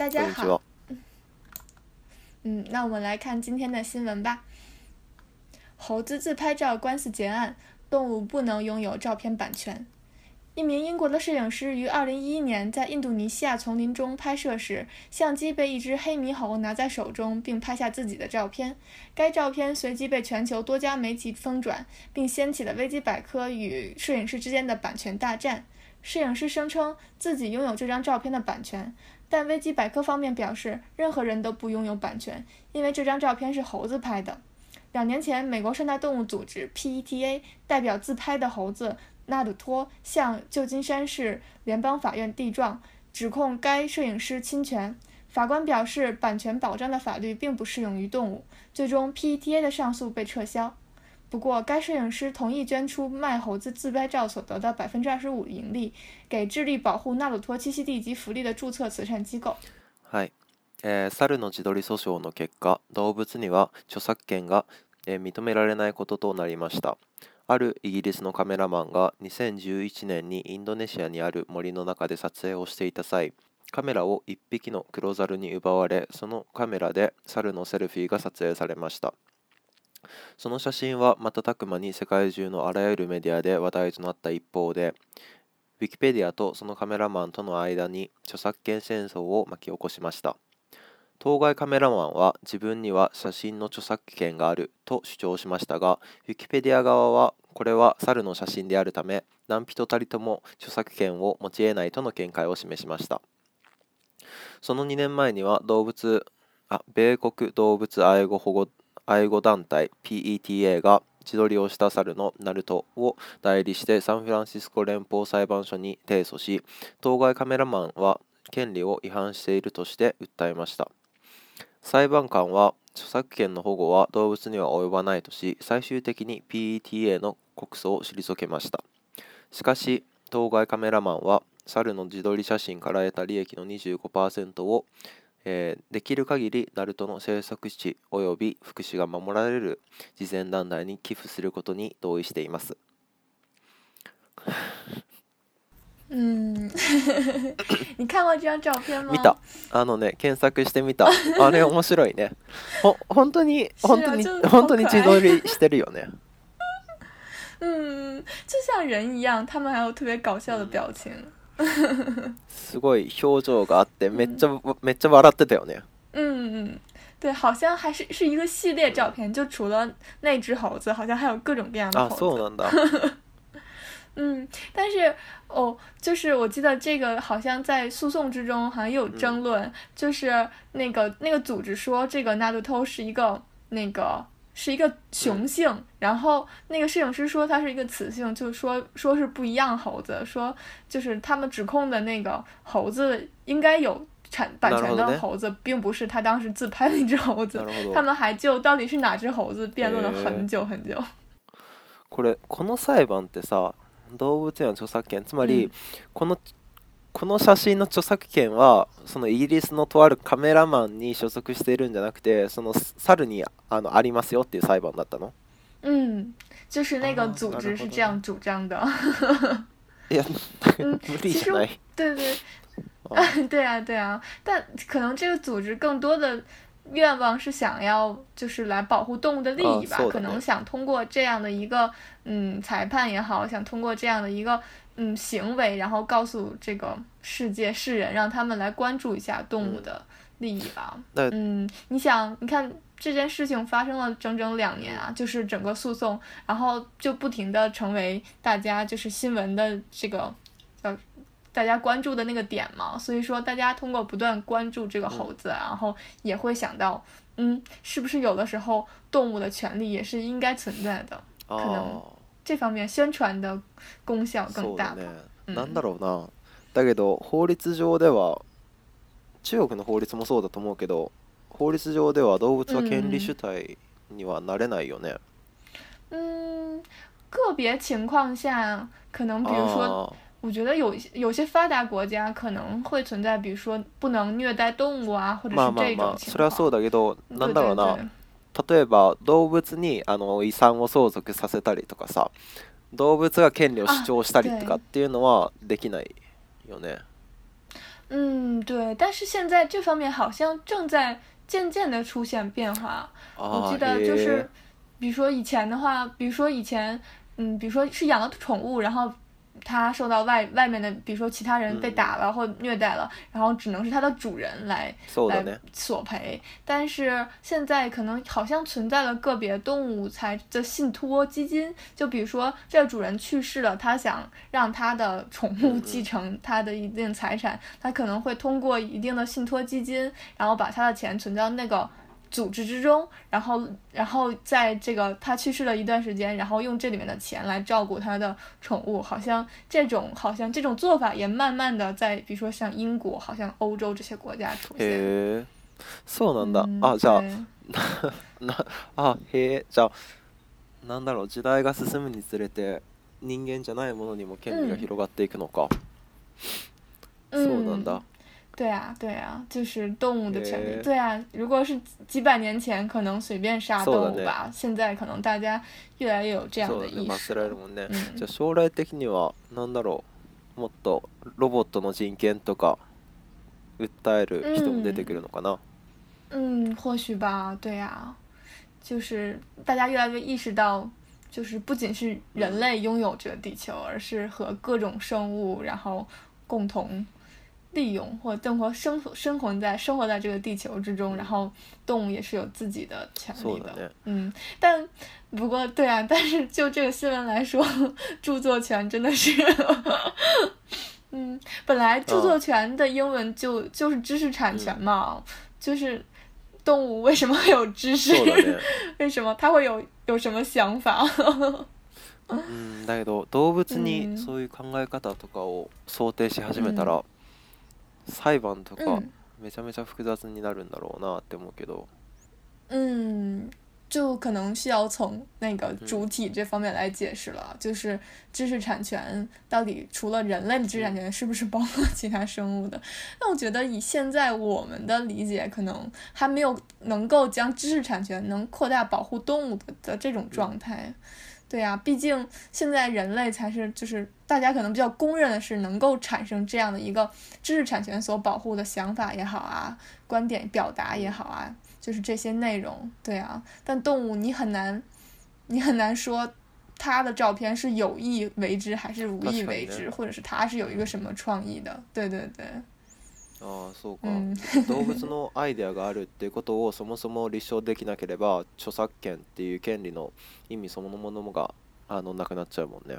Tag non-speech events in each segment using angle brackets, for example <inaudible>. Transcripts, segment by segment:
大家好。嗯，那我们来看今天的新闻吧。猴子自拍照官司结案，动物不能拥有照片版权。一名英国的摄影师于2011年在印度尼西亚丛林中拍摄时，相机被一只黑猕猴拿在手中，并拍下自己的照片。该照片随即被全球多家媒体疯转，并掀起了维基百科与摄影师之间的版权大战。摄影师声称自己拥有这张照片的版权，但维基百科方面表示，任何人都不拥有版权，因为这张照片是猴子拍的。两年前，美国生态动物组织 PETA 代表自拍的猴子。纳鲁托向旧金山市联邦法院递状，指控该摄影师侵权。法官表示，版权保障的法律并不适用于动物。最终，PETA 的上诉被撤销。不过，该摄影师同意捐出卖猴子自拍照所得的百分之二十五盈利，给致力保护纳鲁托栖息地及福利的注册慈善机构。はい、猿の自撮り訴訟の結果、動物には著作権が、えー、認められないこととなりました。あるイギリスのカメラマンが2011年にインドネシアにある森の中で撮影をしていた際カメラを1匹の黒猿に奪われそのカメラで猿のセルフィーが撮影されましたその写真は瞬く間に世界中のあらゆるメディアで話題となった一方でウィキペディアとそのカメラマンとの間に著作権戦争を巻き起こしました。当該カメラマンは自分には写真の著作権があると主張しましたがウィキペディア側はこれは猿の写真であるため何人たりとも著作権を持ち得ないとの見解を示しました。その2年前には動物あ米国動物愛護保護愛護団体 PETA が自撮りをした猿のナルトを代理してサンフランシスコ連邦裁判所に提訴し当該カメラマンは権利を違反しているとして訴えました。裁判官は著作権の保護は動物には及ばないとし最終的に PETA の告訴を退けました。しかし当該カメラマンは猿の自撮り写真から得た利益の25%を、えー、できる限りナルトの生息地及び福祉が守られる慈善団体に寄付することに同意しています嗯，你看过这张照片吗？<laughs> 見た。あのね、検索してみた。あれ面白いね。ほ本当に本当に本当に自撮りしてるよね。嗯，<laughs> 就像人一样，他们还有特别搞笑的表情。<laughs> すごい表情があってめっちゃ、めっちゃ笑ってたよね。嗯嗯，对，好像还是是一个系列照片，就除了那只猴子，好像还有各种各样的猴子。あ、そうなんだ。<laughs> 嗯，但是哦，就是我记得这个好像在诉讼之中好像也有争论，就是那个那个组织说这个纳杜偷是一个那个 是一个雄性，然后那个摄影师说它是一个雌性，就说说是不一样猴子，说就是他们指控的那个猴子应该有产版权的猴子，并不是他当时自拍的那只猴子，他们还就到底是哪只猴子辩论了很久很久。これこの裁判ってさ。動物園の著作権つまり、うん、この この写真の著作権はそのイギリスのとあるカメラマンに所属しているんじゃなくてその猿にあのありますよっていう裁判だったの？うん。就是那个组织是这样主张的。いや、<laughs> 無理じゃない？对对，对 <laughs> 啊对啊，但可能这个组织更多的愿望是想要就是来保护动物的利益吧，可能想通过这样的一个嗯裁判也好，想通过这样的一个嗯行为，然后告诉这个世界世人，让他们来关注一下动物的利益吧。嗯，你想，你看这件事情发生了整整两年啊，就是整个诉讼，然后就不停的成为大家就是新闻的这个叫。大家关注的那个点嘛，所以说大家通过不断关注这个猴子，然后也会想到，嗯，是不是有的时候动物的权利也是应该存在的？可能这方面宣传的功效更大。なんだろうな。だけど法律上では中国の法律もそうだと思うけど、法律上では動物は権利主体にはなれないよね。嗯，个别情况下可能比如说。我觉得有有些发达国家可能会存在，比如说不能虐待动物啊，或者是这种情况。それはそうだけど、なんだろうな。 例えば動物にあの遺産を相続させたりとかさ、動物が権利を主張したりとかっていうのはできないよね。嗯，对，但是现在这方面好像正在渐渐的出现变化。我记得就へ是ー，比如说以前的话，比如说以前，嗯，比如说是养了宠物，然后它受到外外面的，比如说其他人被嗯打了或虐待了，然后只能是它的主人来来そうだね。索赔。但是现在可能好像存在了个别动物财的信托基金，就比如说这个主人去世了，他想让他的宠物嗯嗯继承他的一定财产，他可能会通过一定的信托基金，然后把他的钱存到那个。 组织之中，然后，然后在这个他去世了一段时间，然后用这里面的钱来照顾他的宠物，好像这种好像这种做法也慢慢的在，比如说像英国，好像欧洲这些国家出现。へえ。そうなんだ。嗯あ、じゃあ、对<laughs> なあへえじゃあなんだろう時代が進むにつれて人間じゃないものにも権利が広がっていくのか、そうなんだ嗯 对啊，对啊，就是动物的权利。へー对啊，如果是几百年前可能随便杀そうだね动物吧，现在可能大家越来越有这样そうだね的意识罰せられる了。もんね、嗯じゃあ将来的にはなんだろうもっとロボットの人権とか訴える人も出てくるのかな、嗯，或许吧，对呀、就是大家越来越意识到，就是不仅是人类拥有这个地球，而是和各种生物然后共同 利用或生活生活生活在生活在这个地球之中，然后动物也是有自己的权利的。そうだね嗯，但不过对啊，但是就这个新闻来说，著作权真的是，<laughs> 嗯，本来著作权的英文就、就是知识产权嘛，就是动物为什么会有知识？そうだね<laughs> 为什么它会有有什么想法？<laughs> うんだけど動物うんにそういう考え方とかを想定し始めたら、 裁判とか嗯めちゃめちゃ複雑になるんだろうなって思うけど嗯，就可能需要从那个主体这方面来解释了，就是知识产权到底除了人类的知识产权，是不是包括其他生物的？那我觉得以现在我们的理解，可能还没有能够将知识产权能扩大保护动物的的这种状态。 对呀、毕竟现在人类才是就是大家可能比较公认的是能够产生这样的一个知识产权所保护的想法也好啊，观点表达也好啊，就是这些内容，对啊。但动物你很难，你很难说它的照片是有意为之还是无意为之，確かにね或者是它是有一个什么创意的，对对对， ああそうか、嗯動物のアイデアがあるっていうことをそもそも立証できなければ著作権っていう権利の意味そのものがあのなくなっちゃうもんね。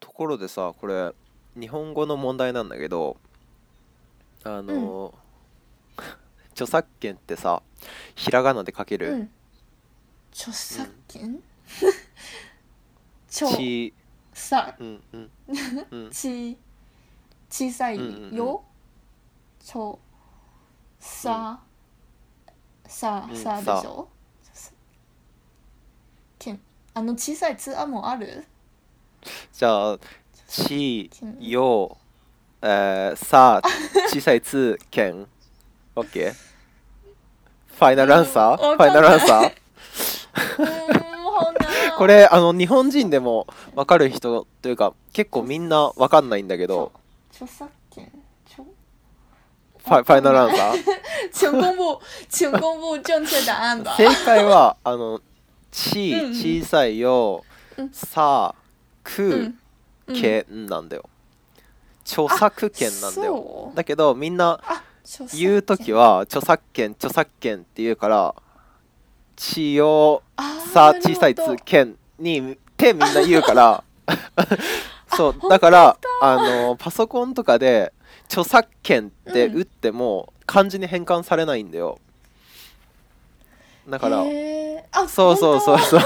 ところでさこれ日本語の問題なんだけどあの、<laughs> 著作権ってさひらがなで書ける、嗯，著作権，著 <laughs> ちさ。うんうん。うん。<laughs> ち小さいうんうんうんよ、著ささうん。さでしょ？権あの小さいつあもある？じゃあちうん。よえー、さ小さいつけん。OK ファイナルアンサー、うんファイナルアンサー。これあの日本人でも分かる人というか結構みんな分かんないんだけど。著作権著ファイファイナルアンサー？请公布，请公布正确答案吧。正解はあのちうん。小さいようん。さくけんなんだよ。著作権なんだよ。だけどみんな言う時は著作権著作権って言うからちよさ小さいつ剣にってみんな言うから。<laughs> そうだからあのパソコンとかで著作権って打っても漢字に変換されないんだよ。だからそうそうそう本そ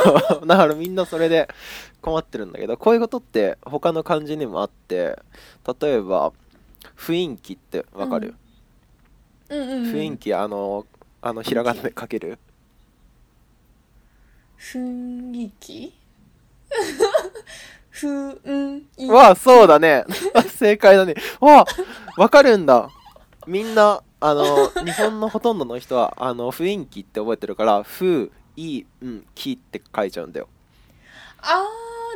う。<laughs> だからみんなそれで困ってるんだけどこういうことって他の漢字にもあって例えば雰囲気ってわかる、当うんうんうん。雰囲気あのあのひらがなで書ける？雰囲気？雰囲気わあそうだね。<laughs> 正解だね。わあわかるんだ。みんなあの日本のほとんどの人はあの雰囲気って覚えてるから「ふいんき」って書いちゃうんだよ。あ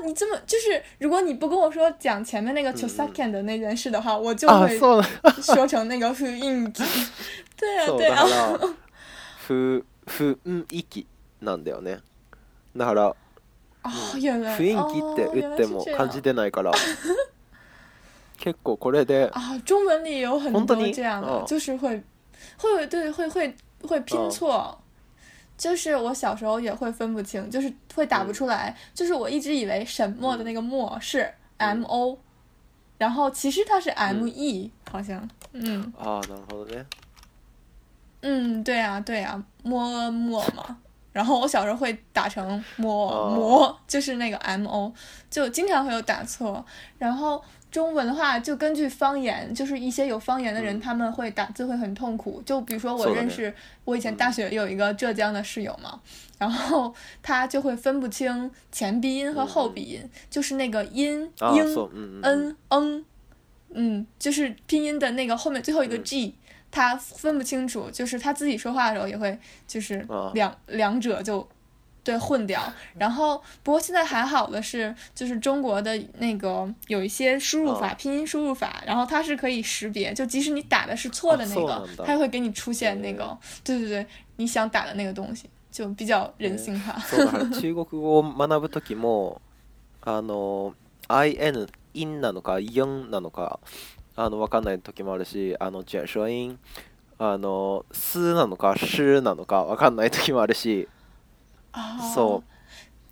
ー你这么就是，如果你不跟我说讲前面那个 c h o s a k e n 的那件事的话，我就あ会说成那个 f u i 对啊，对啊。ふふん息なんだよね。だから雰囲気って哦打っても感じてないから<laughs> 結構これで啊，中文里有很多本当に这样的，哦就是会会对会会会拼哦错。就是我小时候也会分不清，就是会打不嗯出来。就是我一直以为沈墨的那个墨是嗯 M O，、然后其实它是 M E，、好像。嗯ああなるほどね嗯，对啊对啊，摸摸嘛。 然后我小时候会打成摸哦摸，就是那个 M O，就经常会有打错。然后中文的话，就根据方言，就是一些有方言的人，嗯他们会打字会很痛苦。就比如说我そうだね认识，我以前大学有一个浙江的室友嘛，然后他就会分不清前鼻音和后鼻音，就是那个音ああ音そううんうんうん嗯嗯嗯，就是拼音的那个后面最后一个嗯 G，、 他分不清楚，就是他自己说话的时候也会就是啊两、两者就对混掉。然后不过现在还好的是，就是中国的那个有一些输入法，啊拼音输入法，然后它是可以识别，就即使你打的是错的那个啊そうなん，だ它会给你出现那个へー，对对对，你想打的那个东西，就比较人性化。そう<laughs> だから中国語を学ぶ時もあの IN インなのかインなのか あの分かんない時もあるしあのジェショインあのスなのかシュなのか分かんない時もあるし啊，そう。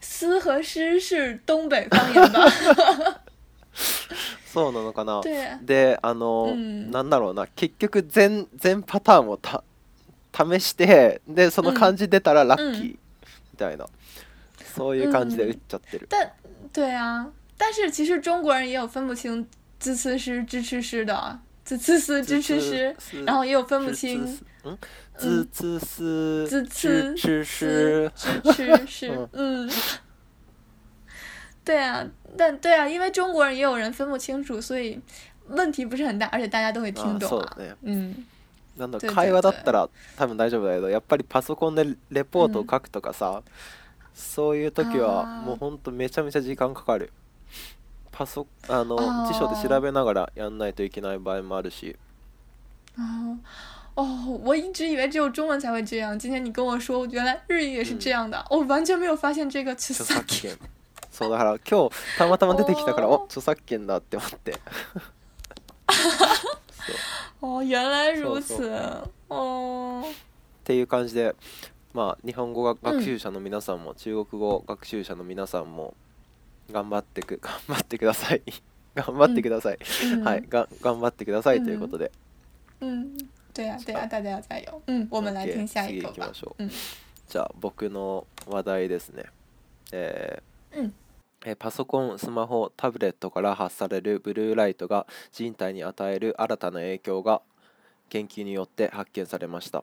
丝和诗是东北方言吧？<laughs> そうなのかな。<laughs> 对。であの、うん。なんだろうな結局全全パターンをた試してでその漢字出たらラッキーみたいな、そういう感じで打っちゃってる、但对啊，但是其实中国人也有分不清滋呲诗、支吃诗的，滋呲丝、支吃诗，然后也有分不清嗯，滋滋丝滋呲吃诗支吃诗，嗯。对啊，但对啊，因为中国人也有人分不清楚，所以问题不是很大，而且大家都会听懂啊あそうだ。ね嗯，なんだ对对会話だったら多分大丈夫だけどやっぱりパソコンでレポートを書くとかさ、そういう時はあーもうほんとめちゃめちゃ時間かかる パソあのあー。辞書で調べながらやんないといけない場合もあるし。哦哦，我一直以为只有中文才会这样，今天你跟我说，原来日语也是这样的，我完全没有发现这个著作権。そうだから今日たまたま出てきたから <laughs> お著作権だって思って。<laughs> 哦，原来如此。哦，っていう感じでまあ日本語学習者の皆さんも、中国語学習者の皆さんも頑張ってく <laughs> 頑張ってください。<laughs> 頑張ってください、嗯はい。が頑張ってくださいうん。ということで、嗯，对呀、对呀、大家要加油。嗯，我们来听下一个吧次行きましょ。う。嗯じゃあ僕の話題ですね。えーうん。えーパソコンスマホタブレットから発されるブルーライトが人体に与える新たな影響が研究によって発見されました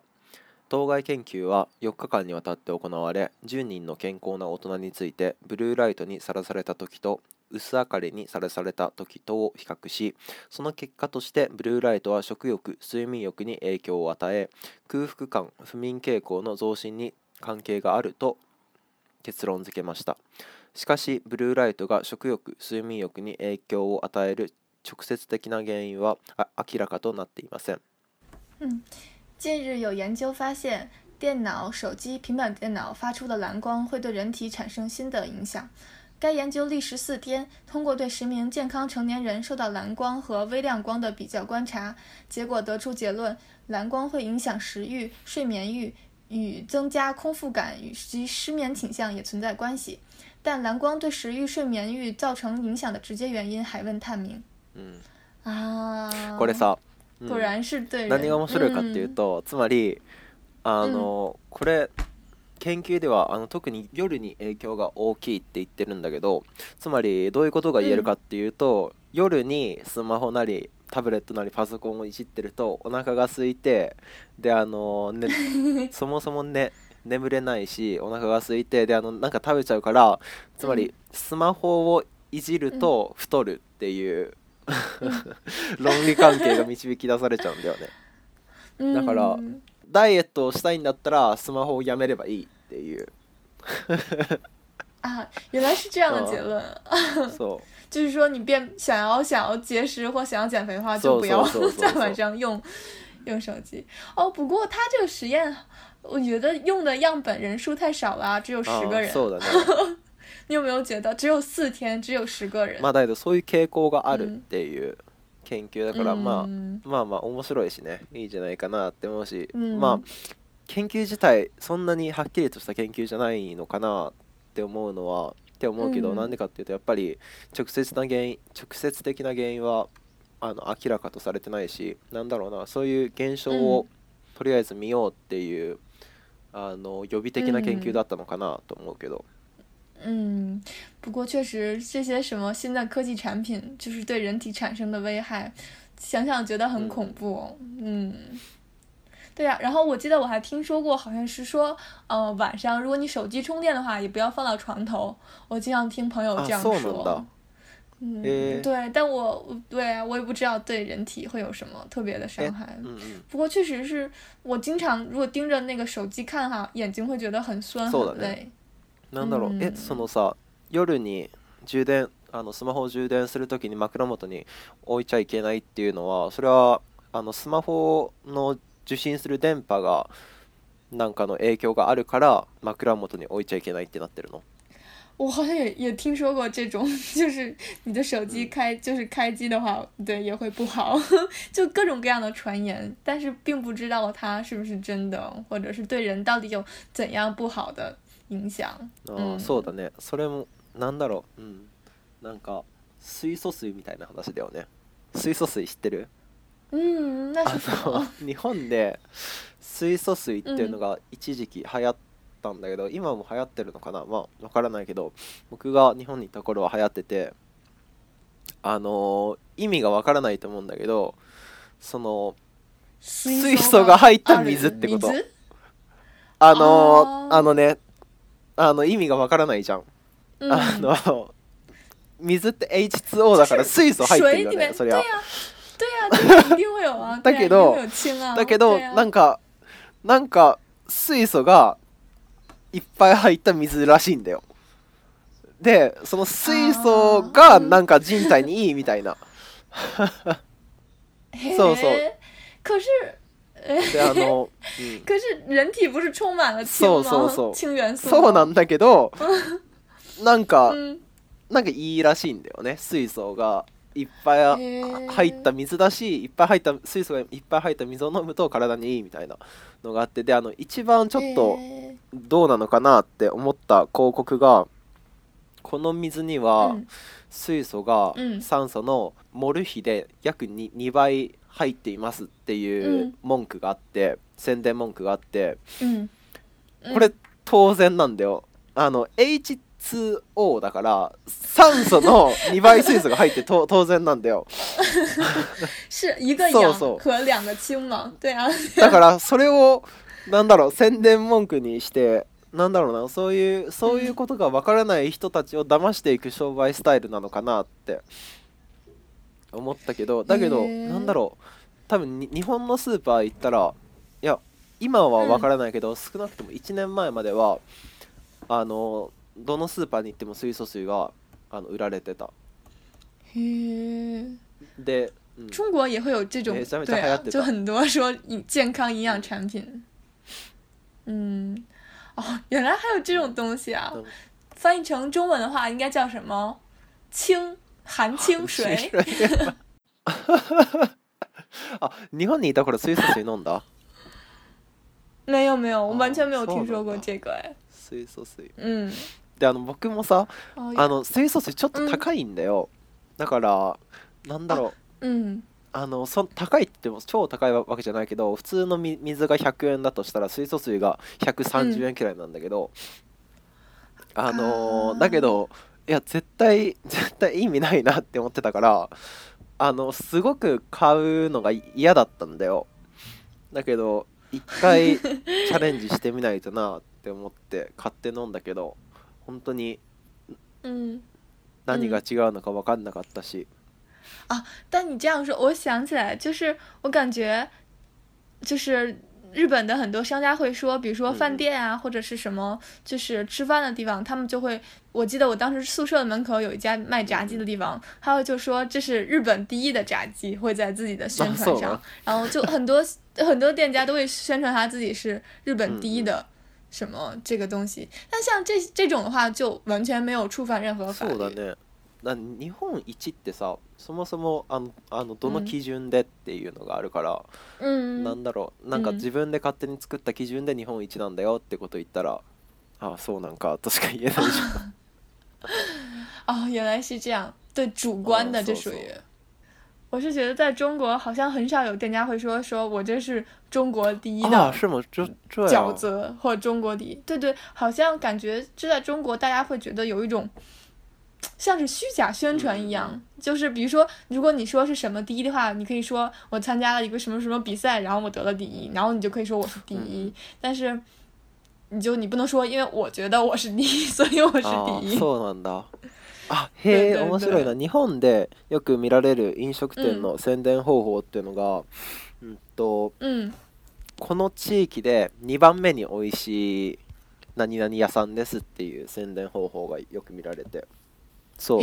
当該研究は4日間にわたって行われ10人の健康な大人についてブルーライトにさらされた時と薄明かりにさらされた時とを比較しその結果としてブルーライトは食欲睡眠欲に影響を与え空腹感不眠傾向の増進に関係があると結論付けました。しかしブルーライトが食欲睡眠欲に影響を与える直接的な原因は明らかとなっていません。近日有研究发现，电脑、手机、平板电脑发出的蓝光会对人体产生新的影响。该研究历时四天，通过对十名健康成年人受到蓝光和微亮光的比较观察，结果得出结论：蓝光会影响食欲、睡眠欲，与增加空腹感与及失眠倾向也存在关系。但蓝光对食欲、睡眠欲造成影响的直接原因还未探明。うん啊，これさ、 うん果然是对人。何が面白いかっていうと、つまりあの、これ研究ではあの特に夜に影響が大きいって言ってるんだけどつまりどういうことが言えるかっていうと、夜にスマホなりタブレットなりパソコンをいじってるとお腹が空いてであの、ね、<laughs> そもそもね眠れないしお腹が空いてであのなんか食べちゃうからつまりスマホをいじると太るっていう、<laughs> 論理関係が導き出されちゃうんだよね。嗯だからダイエットをしたいんだったらスマホをやめればいいっていう。啊，原来是这样的。嗯结论，そう。就是说你变想要想要节食或想要减肥的话，就不要在晚 <laughs> 上用用手机。哦，不过他这个实验，我觉得用的样本人数太少了啊，只有十あ个人。ー <laughs> そうだね你有没有觉得只有四天，只有十个人？まあだけどそういう傾向があるっていう研究だから、まあ嗯まあまあ面白いしね。いいじゃないかなって思うし、うん。まあ研究自体そんなにはっきりとした研究じゃないのかなって思うのはって思うけど、うん。なんでかっていうとやっぱり直接な原因直接的な原因はあの明らかとされてないしなんだろうなそういう現象を、うん。とりあえず見ようっていうあの予備的な研究だったのかなと思うけど、嗯，不过确实这些什么新的科技产品，就是对人体产生的危害，想想觉得很恐怖、哦。嗯，对呀、然后我记得我还听说过，好像是说，呃，晚上如果你手机充电的话，也不要放到床头。我经常听朋友这样あそうなん说だ。嗯，诶对，但我我对啊，我也不知道对人体会有什么特别的伤害。うんうん不过确实是我经常如果盯着那个手机看哈，眼睛会觉得很酸そうだね很累。 なんだろう、うん。えそのさ夜に充電あのスマホを充電するときに枕元に置いちゃいけないっていうのはそれはあのスマホの受信する電波がなんかの影響があるから枕元に置いちゃいけないってなってるの？我好像也也听说过这种，<laughs> 就是你的手机嗯开、就是开机的话，对也会不好，<laughs> 就各种各样的传言，但是并不知道它是不是真的，或者是对人到底有怎样不好的影响。あー、うん。そうだね。それもなんだろう。うん。なんか水素水みたいな話だよね。水素水知ってる？嗯，那あ是什の。么？日本で水素水っていうのが一時期流行ったんだけど、今も流行ってるのかな？まあわからないけど僕が日本にいた頃は流行っててあのー意味がわからないと思うんだけどその水水素が入った水ってこと。水？あのー。あのねあの意味がわからないじゃん、嗯，あの水って H2O だから水素入ってるよねそりゃ。だけど <laughs> だけど、なんかなんか水素がいっぱい入った水らしいんだよ。でその水素がなんか人体にいいみたいな。嘿 <laughs> そうそう。可是，であの、<laughs> うん。可是人体不是充满了氢そう吗？そうそう。氢元素吗？そうなんだけど <laughs> なんか嗯，なんかいいらしいんだよね。水素がいっぱい入った水だしいっぱい入った水素がいっぱい入った水を飲むと体にいいみたいなのがあってであの一番ちょっとへどうなのかなって思った広告がこの水にはうん。水素がうん。酸素のモル比で約 2, 2倍入っていますっていううん文句があって、宣伝文句があってーうん。これ当然なんだよ。あの H2O だから酸素の <laughs> 2倍水素が入ってと当然なんだよ。<laughs> 是一个氧和两个氢嘛？对啊，だからそれをなんだろう宣伝文句にしてなんだろうなそういうそういうことがわからない人たちを騙していく商売スタイルなのかなって思ったけどだけどなんだろう。多分に日本のスーパー行ったらいや今はわからないけど、少なくとも1年前まではあのどのスーパーに行っても水素水があの売られてた。嘿，で、うん。中国也会有这种めちゃめちゃ流行ってた就很多说营健康营养产品。嗯，哦，原来还有这种东西啊！嗯。翻译成中文的话，应该叫什么？氢含氢水。<laughs> あ日本にいた頃水素水飲んだ？<laughs> 没有没有，我完全没有哦听说过这个。哎。水素水。嗯，であの僕もさ哦，あの水素水ちょっと高いんだよ、だからなんだろう。嗯あのそ高いって言っても超高いわけじゃないけど普通のみ水が100円だとしたら水素水が130円くらいなんだけど、あのーあーだけどいや絶対絶対意味ないなって思ってたからあのすごく買うのが嫌だったんだよ。だけど一回チャレンジしてみないとなって思って買って飲んだけど本当に嗯。何が違うのか分かんなかったし、但你这样说，我想起来，就是我感觉，就是日本的很多商家会说，比如说饭店啊，或者是什么，就是吃饭的地方，他们就会，我记得我当时宿舍的门口有一家卖炸鸡的地方，还有就说这是日本第一的炸鸡，会在自己的宣传上，然后就很多很多店家都会宣传他自己是日本第一的什么这个东西。但像这这种的话，就完全没有触犯任何法律。那日本一ってさそもそもあのあのどの基準でっていうのがあるから、うん、なんだろうなんか自分で勝手に作った基準で日本一なんだよってこと言ったら、ああそうなんかとしか言えないじゃん。<laughs> 哦，原来是这样，对主观的这属于。我是觉得在中国好像很少有店家会说说我这是中国第一的饺子或中国第一，对对，好像感觉这在中国大家会觉得有一种。像是虚假宣传一样，就是比如说，如果你说是什么第一的话，你可以说我参加了一个什么什么比赛，然后我得了第一，然后你就可以说我是第一。但是，你就你不能说，因为我觉得我是第一，<laughs> 所以我是第一。そうなんだ。<laughs> あ、へえ、面白いな。日本でよく見られる飲食店の宣伝方法っていうのが、うんと、この地域で2番目に美味しい何々屋さんですっていう宣伝方法がよく見られて。 そう。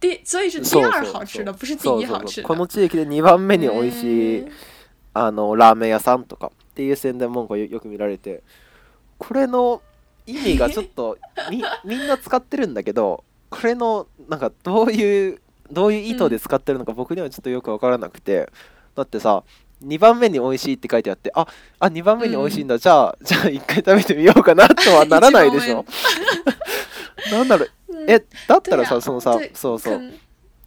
で所以是第二好吃的不是第一好吃この地域で2番目に美味しいあのラーメン屋さんとかっていう宣伝文句がよく見られてこれの意味がちょっとみみんな使ってるんだけどこれのなんかどういうどういう意図で使ってるのか僕にはちょっとよく分からなくて、だってさ2番目に美味しいって書いてあってああ2番目に美味しいんだ、うん、じゃあ <laughs> じゃあ1回食べてみようかなとはならないでしょ。<laughs> なんだろうえだったらさそのさそうそう。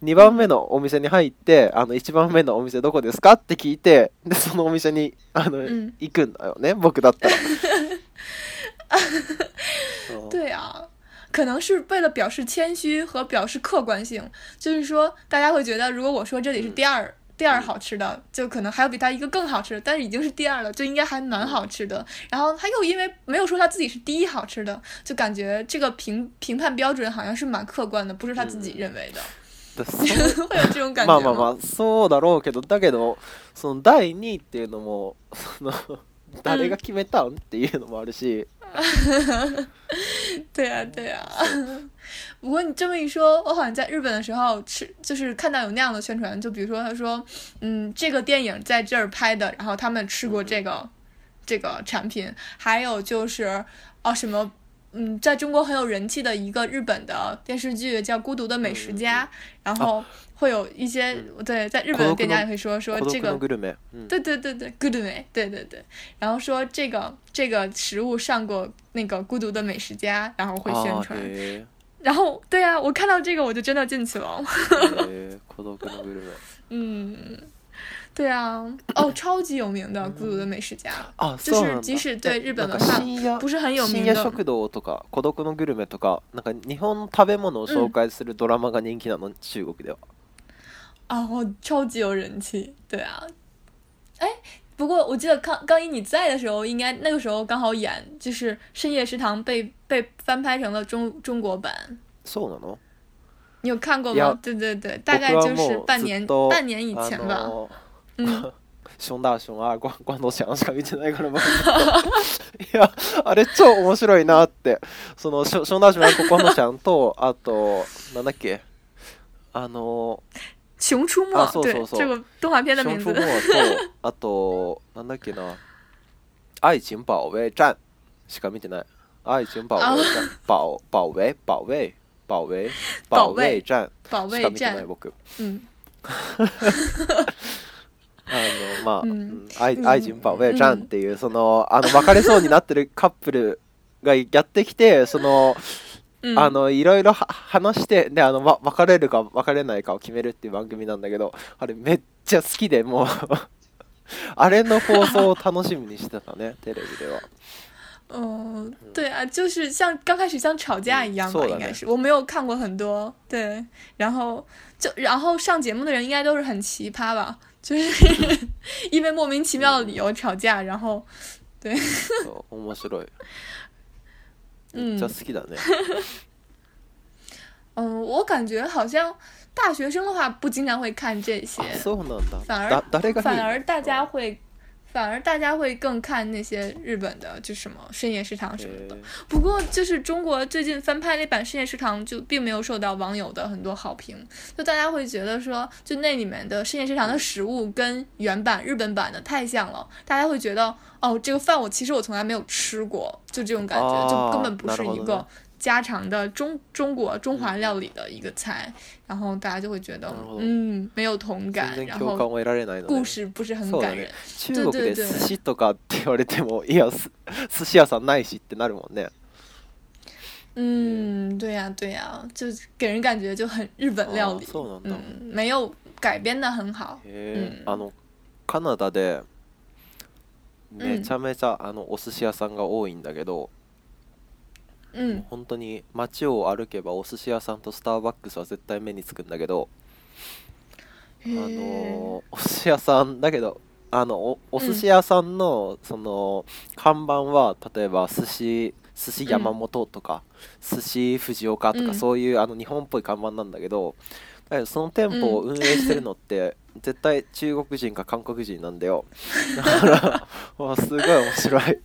2番目のお店に入ってあの1番目のお店どこですか？って聞いてでそのお店にあの、うん、行くんだよね僕だったら。<laughs> 对啊，可能是为了表示谦虚和表示客观性，就是说大家会觉得，如果我说这里是第二。第二好吃的，就可能还有比它一个更好吃，但是已经是第二了，就应该还蛮好吃的。然后他又因为没有说他自己是第一好吃的，就感觉这个评评判标准好像是蛮客观的，不是他自己认为的。<laughs> 会有这种感觉まあまあまあそうだろうけどだけどその第二っていうのもその誰が決めたんっていうのもあるし。 <laughs> 对呀对呀。<laughs> 不过你这么一说，我好像在日本的时候吃，就是看到有那样的宣传，就比如说他说，嗯，这个电影在这儿拍的，然后他们吃过这个这个产品，还有就是哦什么，嗯，在中国很有人气的一个日本的电视剧叫《孤独的美食家》，然后会有一些对，在日本的店家也会说说这个，对对对对，good 美，对对对，然后说这个这个食物上过那个《孤独的美食家》，然后会宣传。然后，对啊，我看到这个我就真的进去了。<laughs> 嗯，对啊，哦，超级有名的《孤独的美食家》啊，就是即使对日本的话不是很有名的。深夜食堂とか孤独のグルメとか、なんか日本食べ物を紹介するドラマが人気なの中国では。哦，超级有人气，对啊，哎。不过我记得刚刚一你在的时候，应该那个时候刚好演，就是《深夜食堂》被被翻拍成了中中国版。そうなの？你有看过吗？对对对，大概就是半年半年以前吧。 嗯。熊大熊二关关東ちゃんしか見てないから <laughs> いやあれ超面白いなって。その熊大熊二関東ちゃんとあとなんだっけあの熊出没，对这个动画片的名字。熊出没とあとなんだっけな。愛情保衛战しか見てない。愛情保衛战保保衛保衛保衛保衛战しか見てない僕。うん。<laughs> あのまあ、うん、愛愛人保衛战っていうそのあの別れそうになってるカップルがやってきてその。うん、あのいろいろ話してであの、ま、別れるか別れないかを決めるっていう番組なんだけどあれめっちゃ好きでもう。<laughs> あれの放送を楽しみにしてたねテレビでは。嗯，<laughs> 对啊，就是像刚开始像吵架一样吧，应该是。我没有看过很多，对，然后就然后上节目的人应该都是很奇葩吧，就是<laughs> 因为莫名其妙的理由吵架，然后对。面白い。めっちゃ好きだね。<laughs> 嗯，我感觉好像大学生的话不经常会看这些，反而反而大家会， 反而大家会更看那些日本的，就什么深夜食堂什么的。へ不过就是中国最近翻拍那版深夜食堂，就并没有受到网友的很多好评，就大家会觉得说，就那里面的深夜食堂的食物跟原版日本版的太像了，大家会觉得哦，这个饭我其实我从来没有吃过，就这种感觉，哦就根本不是一个なるほどね 家常的中中国中华料理的一个菜，然后大家就会觉得なるほど嗯没有同感，全然然后共感を得られないの故で事不是很そうだね感人。中国で对对对寿司とかって言われてもいやす<laughs> 寿司屋さんないしってなるもんね嗯，对呀、对呀、就给人感觉就很日本料理あー，そうなんだ嗯，没有改編的很好。へえ、うんあのカナダでめちゃめちゃ、あのお寿司屋さんが多いんだけど、 嗯本当に街を歩けばお寿司屋さんとスターバックスは絶対目につくんだけど、あのお寿司屋さんだけどあのおお寿司屋さんの、その看板は例えば寿司寿司山本とか、寿司藤岡とか、うん。そういうあの日本っぽい看板なんだけどだけどその店舗を運営してるのって、<laughs> 絶対中国人か韓国人なんだよ。だから <laughs> わすごい面白い、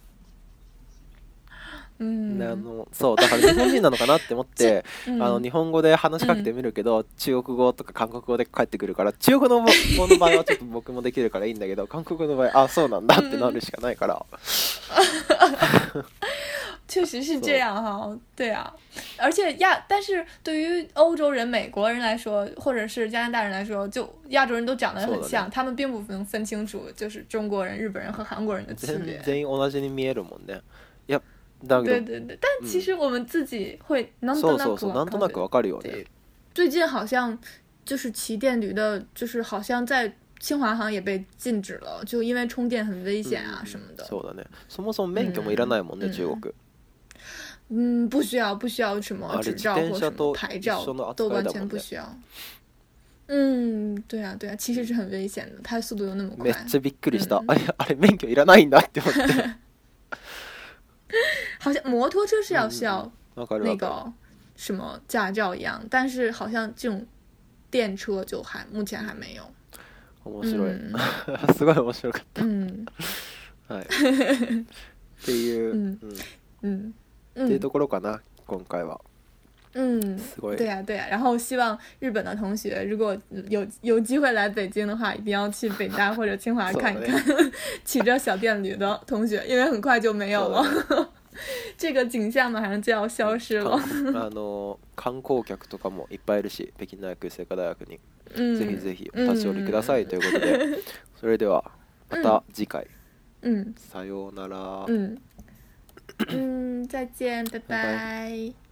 嗯であのそうだから日本人なのかなって思って <laughs> 嗯あの日本語で話しかけてみるけど、中国語とか韓国語で返ってくるから中国語の語の場合はちょっと僕もできるからいいんだけど <laughs> 韓国語の場合あそうなんだってなるしかないから、<laughs> 确实是这样哈，对啊，而且亚，但是对于欧洲人、美国人来说，或者是加拿大人来说，就亚洲人都长得很像，他们并不能分清楚就是中国人、日本人和韩国人的区全别。全員同じに見えるもんねだけど对对对，但其实我们自己会なんそうとなくそうそうなんとなくわかるよね对最近好像就是骑电驴的，就是好像在清华好像也被禁止了，就因为充电很危险啊什么的。そうだねそもそも免許もいらないもんね、うん中国嗯，不需要，不需要什么啊执照自転車或什么と牌照一緒の扱い都完だもんね全不需要。嗯，对啊，对啊，其实是很危险的，它速度又那么快めっ。ちゃびっくりした、う<laughs> んあれあれ免許いらないんだって思って 好像摩托车是要需要わかる那わか个什么驾照一样，但是好像这种電車就还目前还没有。る面白い、嗯すごい面白かっ嗯たはいっていう、うん<laughs> うん嗯嗯っていうところかな今回は嗯，すごい对呀、对呀、然后希望日本的同学如果有有机会来北京的话，一定要去北大或者清华そ<laughs> うだね看一看<laughs> 骑着小电驴的同学，因为很快就没有了。 <laughs> 这个景象马上就要消失了。<laughs> あの観光客とかもいっぱいいるし北京大学清華大学に、嗯，ぜひぜひお立ち寄りくださいということで。それではまた次回、嗯さようなら、嗯嗯，<coughs> 再见，拜拜拜